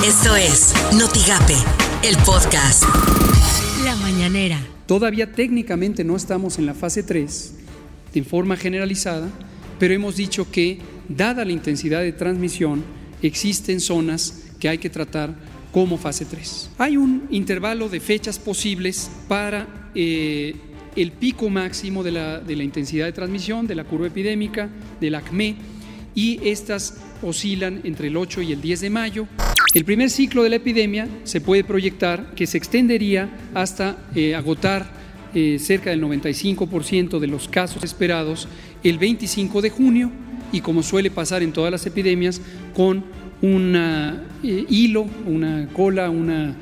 Esto es Notigape, el podcast. La mañanera. Todavía técnicamente no estamos en la fase 3 de forma generalizada, pero hemos dicho que, dada la intensidad de transmisión, existen zonas que hay que tratar como fase 3. Hay un intervalo de fechas posibles para eh, el pico máximo de la, de la intensidad de transmisión, de la curva epidémica, del ACME, y estas oscilan entre el 8 y el 10 de mayo. El primer ciclo de la epidemia se puede proyectar que se extendería hasta eh, agotar eh, cerca del 95% de los casos esperados el 25 de junio y como suele pasar en todas las epidemias con un eh, hilo, una cola, una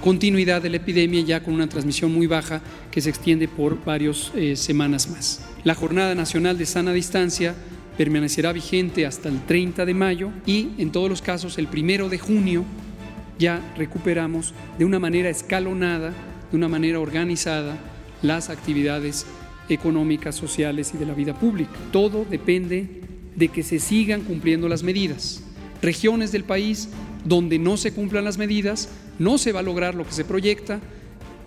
continuidad de la epidemia ya con una transmisión muy baja que se extiende por varias semanas más. La Jornada Nacional de Sana Distancia permanecerá vigente hasta el 30 de mayo y en todos los casos el primero de junio ya recuperamos de una manera escalonada, de una manera organizada las actividades económicas, sociales y de la vida pública. Todo depende de que se sigan cumpliendo las medidas. Regiones del país donde no se cumplan las medidas, no se va a lograr lo que se proyecta,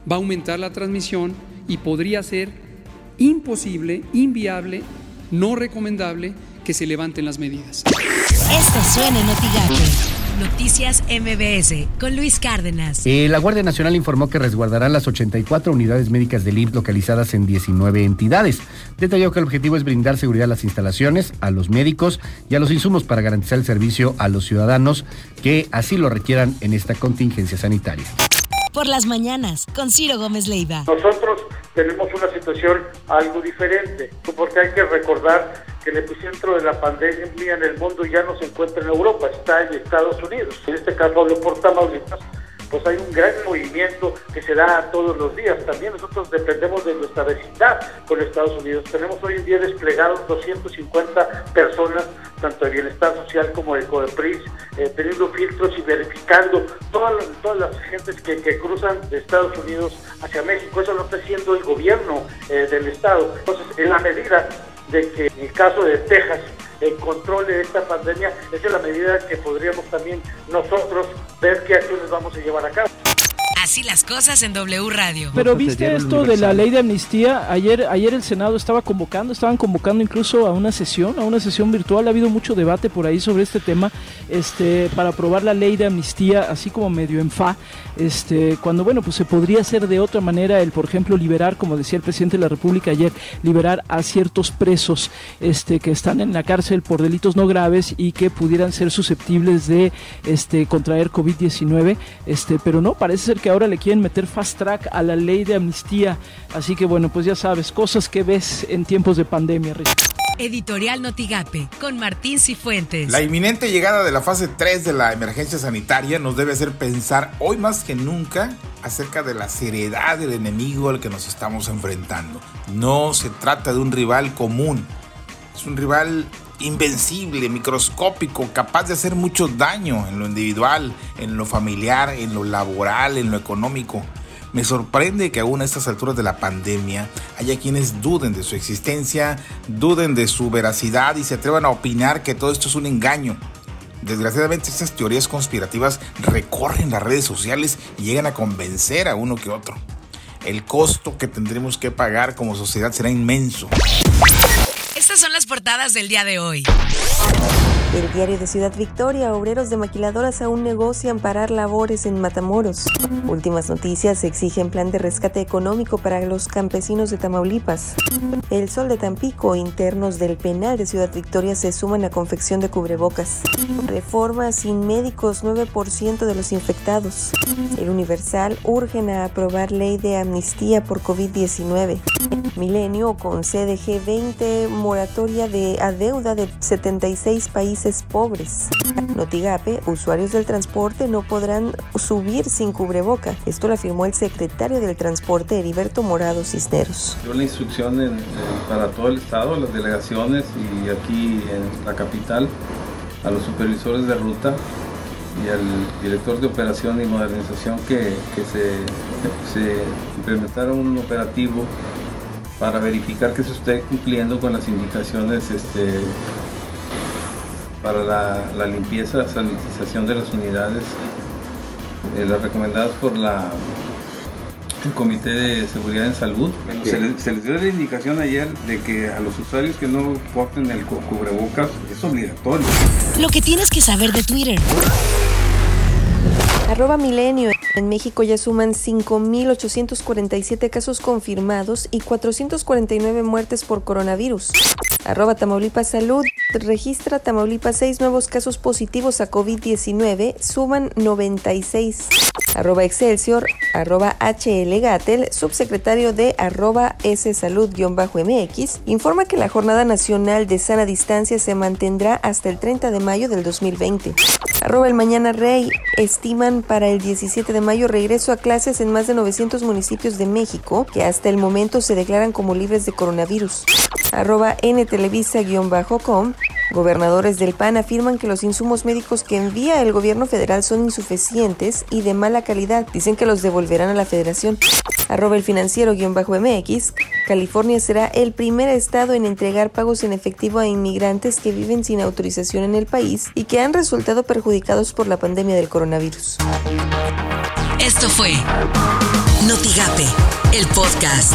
va a aumentar la transmisión y podría ser imposible, inviable no recomendable que se levanten las medidas. Esto suena en Noticias MBS con Luis Cárdenas. Eh, la Guardia Nacional informó que resguardará las 84 unidades médicas del IMSS localizadas en 19 entidades. Detalló que el objetivo es brindar seguridad a las instalaciones, a los médicos y a los insumos para garantizar el servicio a los ciudadanos que así lo requieran en esta contingencia sanitaria. Por las mañanas, con Ciro Gómez Leiva. Nosotros tenemos una situación algo diferente, porque hay que recordar que el epicentro de la pandemia en el mundo ya no se encuentra en Europa, está en Estados Unidos. En este caso hablo por Tamaulipas, pues hay un gran movimiento que se da todos los días. También nosotros dependemos de nuestra vecindad con Estados Unidos. Tenemos hoy en día desplegados 250 personas, tanto de bienestar social como de CODEPRIS, eh, teniendo filtros y verificando todas las, gentes que, cruzan de Estados Unidos hacia México. Eso lo está haciendo el gobierno eh, del Estado. Entonces, en la medida de que en el caso de Texas el control de esta pandemia, esa es la medida que podríamos también nosotros ver qué acciones vamos a llevar a cabo. Así las cosas en W Radio. Pero viste esto de la ley de amnistía, ayer ayer el Senado estaba convocando, estaban convocando incluso a una sesión, a una sesión virtual, ha habido mucho debate por ahí sobre este tema, este para aprobar la ley de amnistía así como medio en fa, este cuando bueno, pues se podría hacer de otra manera el por ejemplo liberar, como decía el presidente de la República ayer, liberar a ciertos presos este que están en la cárcel por delitos no graves y que pudieran ser susceptibles de este contraer COVID-19, este pero no, parece ser que ahora le quieren meter fast track a la ley de amnistía. Así que bueno, pues ya sabes, cosas que ves en tiempos de pandemia, Editorial Notigape con Martín Cifuentes. La inminente llegada de la fase 3 de la emergencia sanitaria nos debe hacer pensar hoy más que nunca acerca de la seriedad del enemigo al que nos estamos enfrentando. No se trata de un rival común, es un rival invencible, microscópico, capaz de hacer mucho daño en lo individual, en lo familiar, en lo laboral, en lo económico. Me sorprende que aún a estas alturas de la pandemia haya quienes duden de su existencia, duden de su veracidad y se atrevan a opinar que todo esto es un engaño. Desgraciadamente estas teorías conspirativas recorren las redes sociales y llegan a convencer a uno que otro. El costo que tendremos que pagar como sociedad será inmenso. Estas son las portadas del día de hoy. El diario de Ciudad Victoria, obreros de maquiladoras aún negocian parar labores en Matamoros. Últimas noticias exigen plan de rescate económico para los campesinos de Tamaulipas. El Sol de Tampico, internos del penal de Ciudad Victoria se suman a confección de cubrebocas. Reforma sin médicos, 9% de los infectados. El Universal urgen a aprobar ley de amnistía por COVID-19. Milenio con CDG 20, moratoria de adeuda de 76 países pobres. Notigape, usuarios del transporte no podrán subir sin cubreboca. Esto lo afirmó el secretario del Transporte, Heriberto Morado Cisneros. Dio la instrucción para todo el Estado, las delegaciones y aquí en la capital, a los supervisores de ruta y al director de operación y modernización que, se, se implementaron un operativo para verificar que se esté cumpliendo con las indicaciones este, para la, limpieza, la sanitización de las unidades eh, las recomendadas por la el Comité de Seguridad en Salud. Se les, se les dio la indicación ayer de que a los usuarios que no porten el cu- cubrebocas es obligatorio. Lo que tienes que saber de Twitter. Arroba Milenio. En México ya suman 5.847 casos confirmados y 449 muertes por coronavirus. Arroba Tamaulipas Salud. Registra Tamaulipas 6 nuevos casos positivos a COVID-19, suman 96. Arroba Excelsior. Arroba HL Gatel, subsecretario de arroba S Salud-MX, informa que la Jornada Nacional de Sana Distancia se mantendrá hasta el 30 de mayo del 2020. Arroba el Mañana Rey, estiman para el 17 de mayo regreso a clases en más de 900 municipios de México que hasta el momento se declaran como libres de coronavirus. Arroba N Televisa-com, gobernadores del PAN afirman que los insumos médicos que envía el gobierno federal son insuficientes y de mala calidad. Dicen que los devolverán a la federación. Arroba el financiero-mx, California será el primer estado en entregar pagos en efectivo a inmigrantes que viven sin autorización en el país y que han resultado perjudicados por la pandemia del coronavirus. Esto fue Notigape, el podcast.